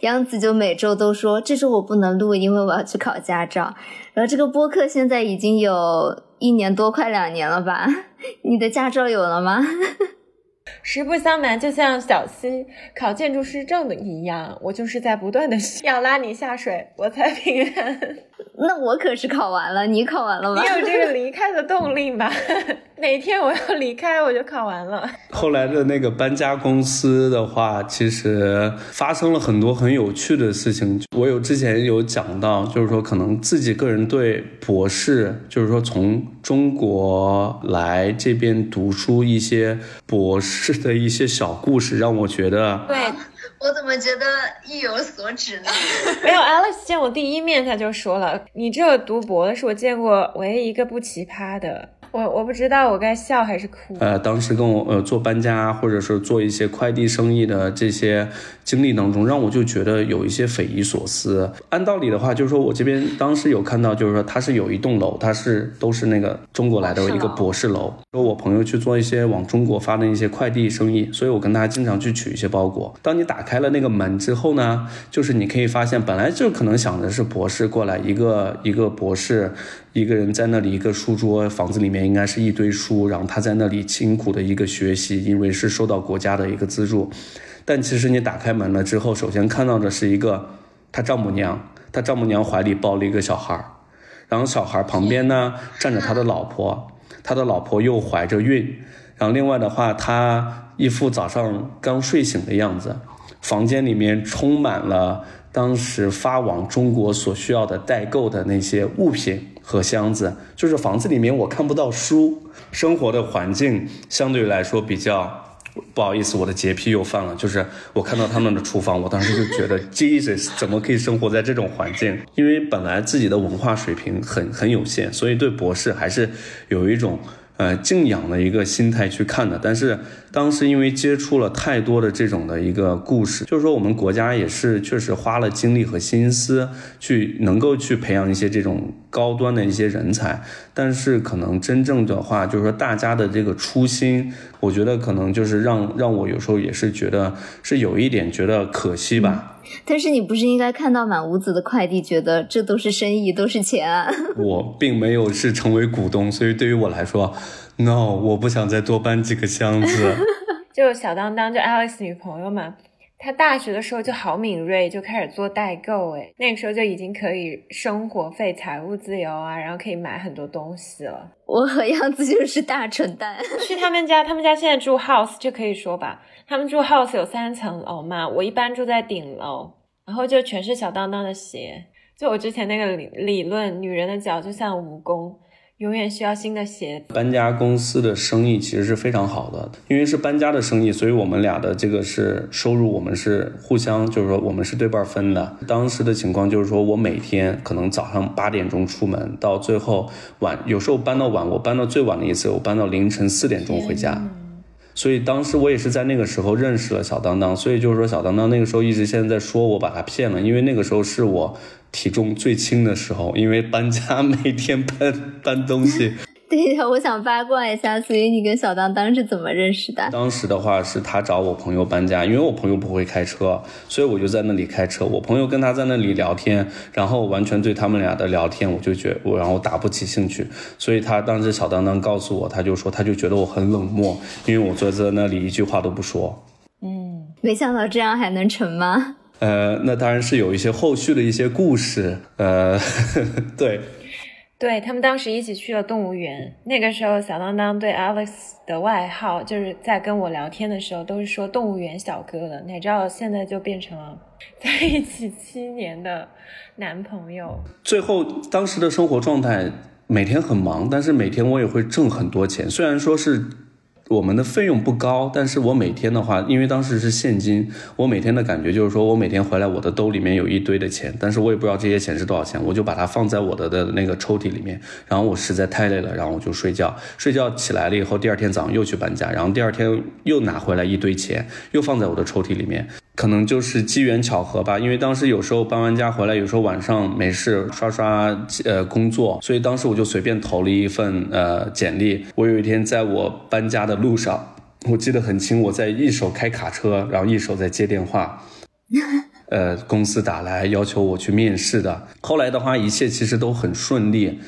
央子就每周都说：“这周我不能录，因为我要去考驾照。”然后这个播客现在已经有。一年多，快两年了吧？你的驾照有了吗？实不相瞒，就像小溪考建筑师证的一样，我就是在不断的 要拉你下水，我才平安。那我可是考完了，你考完了吗？你有这个离开的动力吗？哪天我要离开，我就考完了。后来的那个搬家公司的话，其实发生了很多很有趣的事情。我有之前有讲到，就是说可能自己个人对博士，就是说从中国来这边读书一些博士的一些小故事，让我觉得对。我怎么觉得意有所指呢？没有，Alex 见我第一面他就说了：“你这读博的是我见过唯一一个不奇葩的。”我我不知道我该笑还是哭。呃，当时跟我呃做搬家或者是做一些快递生意的这些经历当中，让我就觉得有一些匪夷所思。按道理的话，就是说我这边当时有看到，就是说它是有一栋楼，它是都是那个中国来的一个博士楼。说我朋友去做一些往中国发的一些快递生意，所以我跟他经常去取一些包裹。当你打开了那个门之后呢，就是你可以发现，本来就可能想的是博士过来一个一个博士。一个人在那里，一个书桌，房子里面应该是一堆书，然后他在那里辛苦的一个学习，因为是受到国家的一个资助。但其实你打开门了之后，首先看到的是一个他丈母娘，他丈母娘怀里抱了一个小孩，然后小孩旁边呢站着他的老婆，他的老婆又怀着孕，然后另外的话，他一副早上刚睡醒的样子，房间里面充满了当时发往中国所需要的代购的那些物品。和箱子，就是房子里面我看不到书，生活的环境相对来说比较不好意思，我的洁癖又犯了，就是我看到他们的厨房，我当时就觉得 Jesus 怎么可以生活在这种环境？因为本来自己的文化水平很很有限，所以对博士还是有一种呃敬仰的一个心态去看的。但是当时因为接触了太多的这种的一个故事，就是说我们国家也是确实花了精力和心思去能够去培养一些这种高端的一些人才，但是可能真正的话，就是说大家的这个初心，我觉得可能就是让让我有时候也是觉得是有一点觉得可惜吧。但是你不是应该看到满屋子的快递，觉得这都是生意，都是钱啊？我并没有是成为股东，所以对于我来说，no，我不想再多搬几个箱子。就小当当，就 Alex 女朋友嘛，她大学的时候就好敏锐，就开始做代购，哎，那个时候就已经可以生活费、财务自由啊，然后可以买很多东西了。我和样子就是大蠢蛋。去他们家，他们家现在住 house 就可以说吧。他们住 house 有三层楼嘛，我一般住在顶楼，然后就全是小当当的鞋。就我之前那个理理论，女人的脚就像蜈蚣，永远需要新的鞋。搬家公司的生意其实是非常好的，因为是搬家的生意，所以我们俩的这个是收入，我们是互相，就是说我们是对半分的。当时的情况就是说我每天可能早上八点钟出门，到最后晚，有时候搬到晚，我搬到最晚的一次，我搬到凌晨四点钟回家。所以当时我也是在那个时候认识了小当当，所以就是说小当当那个时候一直现在在说我把他骗了，因为那个时候是我体重最轻的时候，因为搬家每天搬搬东西。对呀，我想八卦一下，所以你跟小当当是怎么认识的？当时的话是他找我朋友搬家，因为我朋友不会开车，所以我就在那里开车。我朋友跟他在那里聊天，然后完全对他们俩的聊天，我就觉我然后打不起兴趣，所以他当时小当当告诉我，他就说他就觉得我很冷漠，因为我坐在那里一句话都不说。嗯，没想到这样还能成吗？呃，那当然是有一些后续的一些故事。呃，呵 呵对。对他们当时一起去了动物园，那个时候小当当对 Alex 的外号，就是在跟我聊天的时候都是说动物园小哥的。哪知道现在就变成了 在一起七年的男朋友。最后当时的生活状态，每天很忙，但是每天我也会挣很多钱，虽然说是。我们的费用不高，但是我每天的话，因为当时是现金，我每天的感觉就是说我每天回来，我的兜里面有一堆的钱，但是我也不知道这些钱是多少钱，我就把它放在我的的那个抽屉里面，然后我实在太累了，然后我就睡觉，睡觉起来了以后，第二天早上又去搬家，然后第二天又拿回来一堆钱，又放在我的抽屉里面。可能就是机缘巧合吧，因为当时有时候搬完家回来，有时候晚上没事刷刷呃工作，所以当时我就随便投了一份呃简历。我有一天在我搬家的路上，我记得很清，我在一手开卡车，然后一手在接电话，呃，公司打来要求我去面试的。后来的话，一切其实都很顺利，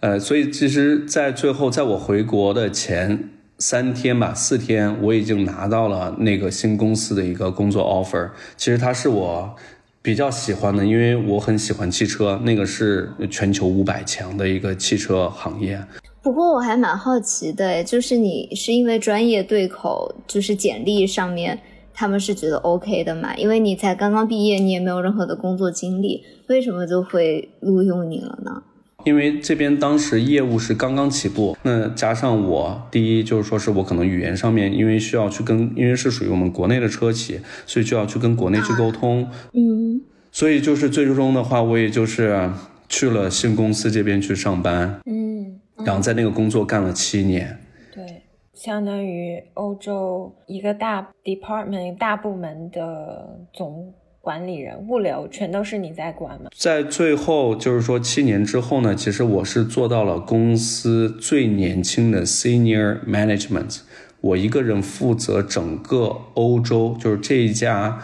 呃，所以其实，在最后，在我回国的前。三天吧，四天，我已经拿到了那个新公司的一个工作 offer。其实它是我比较喜欢的，因为我很喜欢汽车，那个是全球五百强的一个汽车行业。不过我还蛮好奇的，就是你是因为专业对口，就是简历上面他们是觉得 OK 的嘛？因为你才刚刚毕业，你也没有任何的工作经历，为什么就会录用你了呢？因为这边当时业务是刚刚起步，那加上我第一就是说是我可能语言上面，因为需要去跟，因为是属于我们国内的车企，所以就要去跟国内去沟通。嗯，所以就是最终的话，我也就是去了新公司这边去上班。嗯，然后在那个工作干了七年。对，相当于欧洲一个大 department 大部门的总。管理人、物流全都是你在管吗？在最后，就是说七年之后呢，其实我是做到了公司最年轻的 senior management，我一个人负责整个欧洲，就是这一家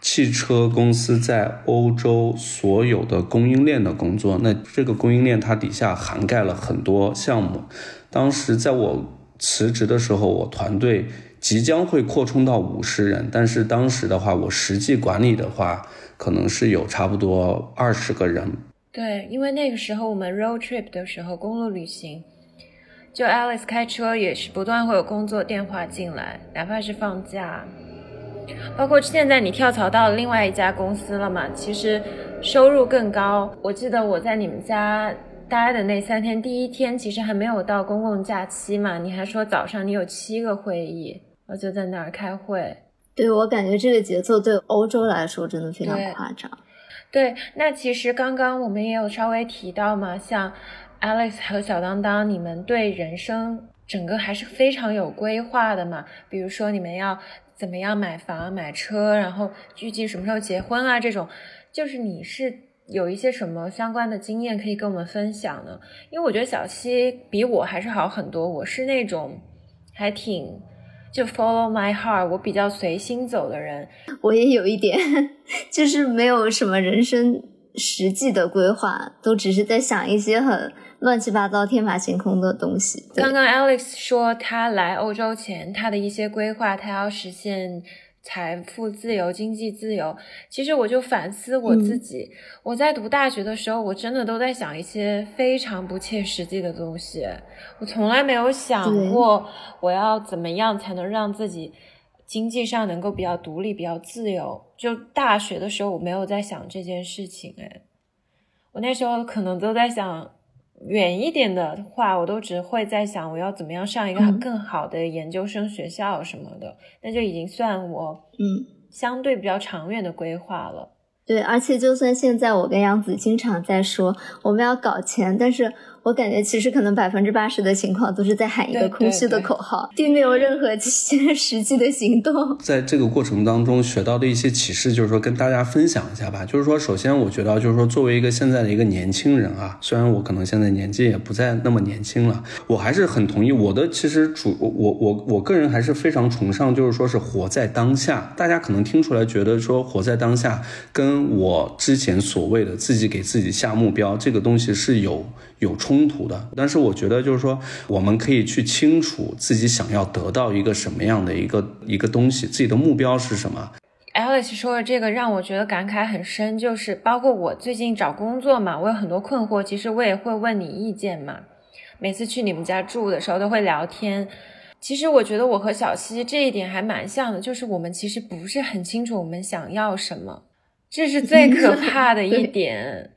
汽车公司在欧洲所有的供应链的工作。那这个供应链它底下涵盖了很多项目。当时在我辞职的时候，我团队。即将会扩充到五十人，但是当时的话，我实际管理的话，可能是有差不多二十个人。对，因为那个时候我们 road trip 的时候，公路旅行，就 Alice 开车也是不断会有工作电话进来，哪怕是放假，包括现在你跳槽到另外一家公司了嘛，其实收入更高。我记得我在你们家待的那三天，第一天其实还没有到公共假期嘛，你还说早上你有七个会议。我就在那儿开会，对我感觉这个节奏对欧洲来说真的非常夸张。对，那其实刚刚我们也有稍微提到嘛，像 Alex 和小当当，你们对人生整个还是非常有规划的嘛。比如说你们要怎么样买房买车，然后预计什么时候结婚啊，这种，就是你是有一些什么相关的经验可以跟我们分享呢？因为我觉得小七比我还是好很多，我是那种还挺。就 follow my heart，我比较随心走的人。我也有一点，就是没有什么人生实际的规划，都只是在想一些很乱七八糟、天马行空的东西。刚刚 Alex 说他来欧洲前他的一些规划，他要实现。财富自由、经济自由，其实我就反思我自己。我在读大学的时候，我真的都在想一些非常不切实际的东西。我从来没有想过我要怎么样才能让自己经济上能够比较独立、比较自由。就大学的时候，我没有在想这件事情。哎，我那时候可能都在想。远一点的话，我都只会在想我要怎么样上一个更好的研究生学校什么的，那就已经算我嗯相对比较长远的规划了。对，而且就算现在我跟杨子经常在说我们要搞钱，但是。我感觉其实可能百分之八十的情况都是在喊一个空虚的口号，并没有任何实际的行动。在这个过程当中学到的一些启示，就是说跟大家分享一下吧。就是说，首先我觉得，就是说作为一个现在的一个年轻人啊，虽然我可能现在年纪也不再那么年轻了，我还是很同意我的。其实主我我我个人还是非常崇尚，就是说是活在当下。大家可能听出来觉得说活在当下，跟我之前所谓的自己给自己下目标这个东西是有。有冲突的，但是我觉得就是说，我们可以去清楚自己想要得到一个什么样的一个一个东西，自己的目标是什么。Alice 说的这个让我觉得感慨很深，就是包括我最近找工作嘛，我有很多困惑，其实我也会问你意见嘛。每次去你们家住的时候都会聊天。其实我觉得我和小西这一点还蛮像的，就是我们其实不是很清楚我们想要什么，这是最可怕的一 点。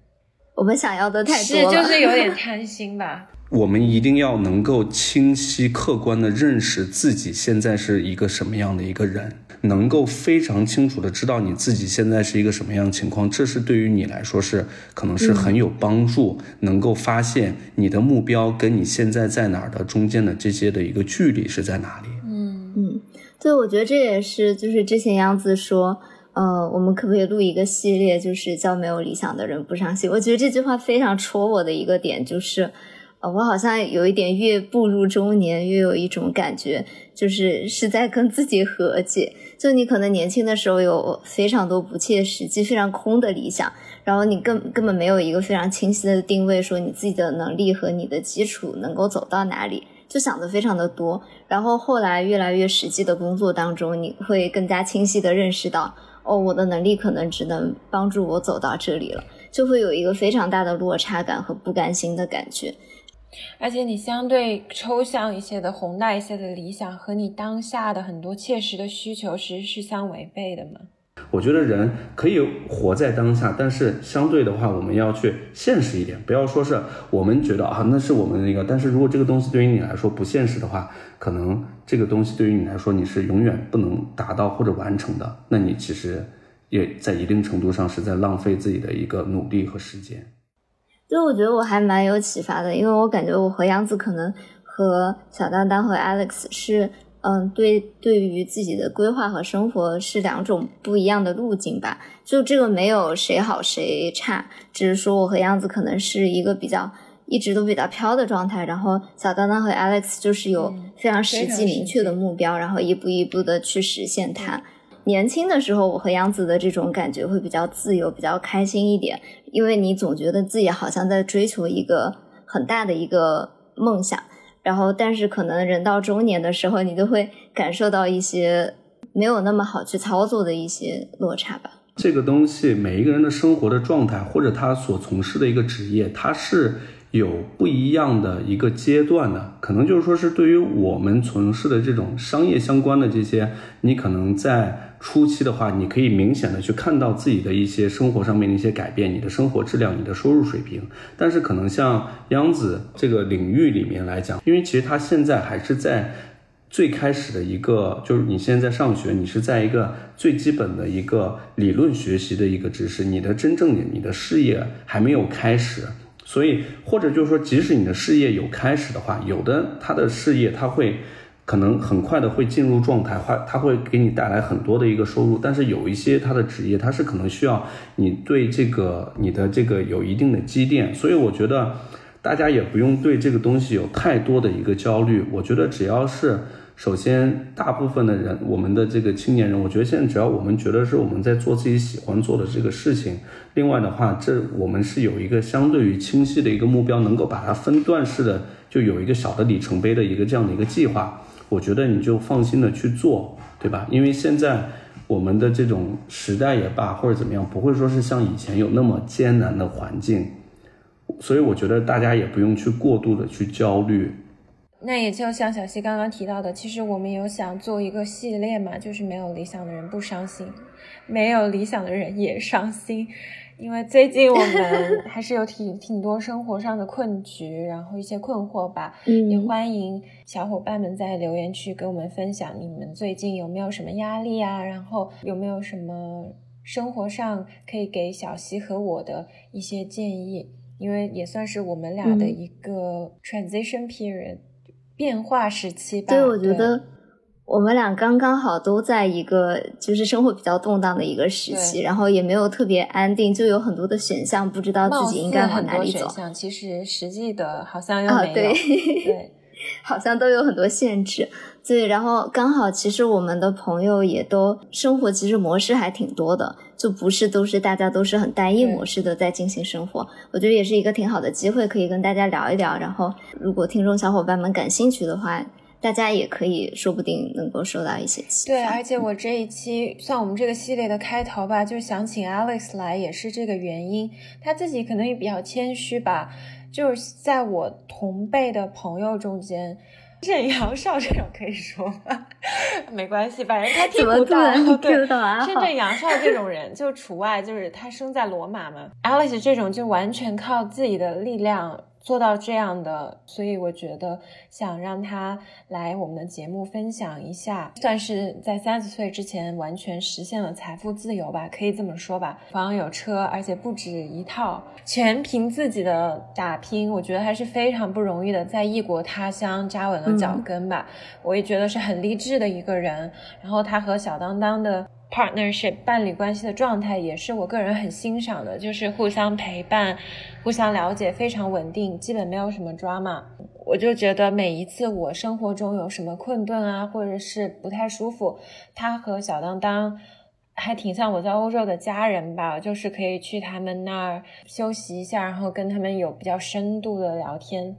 我们想要的太多了，是就是有点贪心吧。我们一定要能够清晰客观的认识自己现在是一个什么样的一个人，能够非常清楚的知道你自己现在是一个什么样的情况，这是对于你来说是可能是很有帮助，能够发现你的目标跟你现在在哪儿的中间的这些的一个距离是在哪里。嗯嗯，对，我觉得这也是就是之前杨子说。呃，我们可不可以录一个系列，就是叫没有理想的人不伤心？我觉得这句话非常戳我的一个点，就是，呃，我好像有一点越步入中年，越有一种感觉，就是是在跟自己和解。就你可能年轻的时候有非常多不切实际、非常空的理想，然后你根根本没有一个非常清晰的定位，说你自己的能力和你的基础能够走到哪里，就想的非常的多。然后后来越来越实际的工作当中，你会更加清晰的认识到。哦，我的能力可能只能帮助我走到这里了，就会有一个非常大的落差感和不甘心的感觉。而且你相对抽象一些的、宏大一些的理想，和你当下的很多切实的需求，其实是相违背的嘛。我觉得人可以活在当下，但是相对的话，我们要去现实一点，不要说是我们觉得啊，那是我们那个，但是如果这个东西对于你来说不现实的话，可能这个东西对于你来说你是永远不能达到或者完成的，那你其实也在一定程度上是在浪费自己的一个努力和时间。就我觉得我还蛮有启发的，因为我感觉我和杨子可能和小当当和 Alex 是。嗯，对，对于自己的规划和生活是两种不一样的路径吧。就这个没有谁好谁差，只是说我和杨子可能是一个比较一直都比较飘的状态，然后小当当和 Alex 就是有非常实际明确的目标，然后一步一步的去实现它。年轻的时候，我和杨子的这种感觉会比较自由，比较开心一点，因为你总觉得自己好像在追求一个很大的一个梦想。然后，但是可能人到中年的时候，你就会感受到一些没有那么好去操作的一些落差吧。这个东西，每一个人的生活的状态，或者他所从事的一个职业，他是有不一样的一个阶段的。可能就是说是对于我们从事的这种商业相关的这些，你可能在。初期的话，你可以明显的去看到自己的一些生活上面的一些改变，你的生活质量，你的收入水平。但是可能像央子这个领域里面来讲，因为其实他现在还是在最开始的一个，就是你现在上学，你是在一个最基本的一个理论学习的一个知识，你的真正你的事业还没有开始。所以或者就是说，即使你的事业有开始的话，有的他的事业他会。可能很快的会进入状态，会它会给你带来很多的一个收入，但是有一些他的职业，他是可能需要你对这个你的这个有一定的积淀，所以我觉得大家也不用对这个东西有太多的一个焦虑。我觉得只要是首先大部分的人，我们的这个青年人，我觉得现在只要我们觉得是我们在做自己喜欢做的这个事情，另外的话，这我们是有一个相对于清晰的一个目标，能够把它分段式的就有一个小的里程碑的一个这样的一个计划。我觉得你就放心的去做，对吧？因为现在我们的这种时代也罢，或者怎么样，不会说是像以前有那么艰难的环境，所以我觉得大家也不用去过度的去焦虑。那也就像小西刚刚提到的，其实我们有想做一个系列嘛，就是没有理想的人不伤心，没有理想的人也伤心。因为最近我们 还是有挺挺多生活上的困局，然后一些困惑吧，嗯。也欢迎小伙伴们在留言区跟我们分享你们最近有没有什么压力啊，然后有没有什么生活上可以给小溪和我的一些建议，因为也算是我们俩的一个 transition period 变化时期吧。对，我觉得。我们俩刚刚好都在一个就是生活比较动荡的一个时期，然后也没有特别安定，就有很多的选项，不知道自己应该往哪里走。其实实际的好像又没有，对，对，好像都有很多限制。对，然后刚好其实我们的朋友也都生活其实模式还挺多的，就不是都是大家都是很单一模式的在进行生活。我觉得也是一个挺好的机会，可以跟大家聊一聊。然后如果听众小伙伴们感兴趣的话。大家也可以说不定能够收到一些启发。对，而且我这一期算我们这个系列的开头吧，就想请 Alex 来，也是这个原因。他自己可能也比较谦虚吧，就是在我同辈的朋友中间，郑阳少这种可以说吗？没关系，反正他听不到。对，深圳杨少这种人 就除外，就是他生在罗马嘛。Alice 这种就完全靠自己的力量。做到这样的，所以我觉得想让他来我们的节目分享一下，算是在三十岁之前完全实现了财富自由吧，可以这么说吧。房有车，而且不止一套，全凭自己的打拼，我觉得还是非常不容易的，在异国他乡扎稳了脚跟吧。我也觉得是很励志的一个人。然后他和小当当的。Partnership 伴侣关系的状态也是我个人很欣赏的，就是互相陪伴、互相了解，非常稳定，基本没有什么 drama。我就觉得每一次我生活中有什么困顿啊，或者是不太舒服，他和小当当还挺像我在欧洲的家人吧，就是可以去他们那儿休息一下，然后跟他们有比较深度的聊天。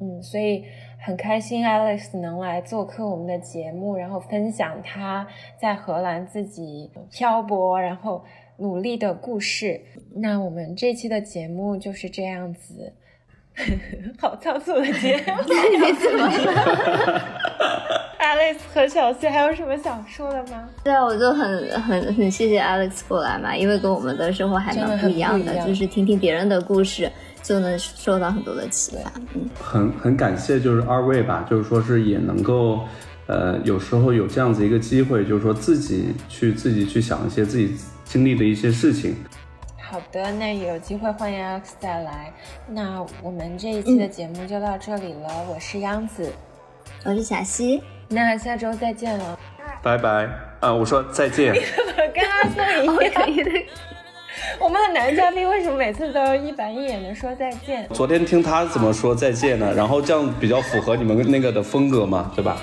嗯，所以。很开心，Alex 能来做客我们的节目，然后分享他在荷兰自己漂泊，然后努力的故事。那我们这期的节目就是这样子，好仓促的节目，你怎么了？Alex 和小谢还有什么想说的吗？对啊，我就很很很谢谢 Alex 过来嘛，因为跟我们的生活还蛮不一样的，就是听听别人的故事。就能受到很多的启发，嗯，很很感谢，就是二位吧，就是说是也能够，呃，有时候有这样子一个机会，就是说自己去自己去想一些自己经历的一些事情。好的，那有机会欢迎 Alex 再来。那我们这一期的节目就到这里了，我是央子，我是小溪，那下周再见了，拜拜啊！我说再见，你怎么跟阿松一样。我们的男嘉宾为什么每次都一板一眼的说再见？昨天听他怎么说再见呢？然后这样比较符合你们那个的风格嘛对吧？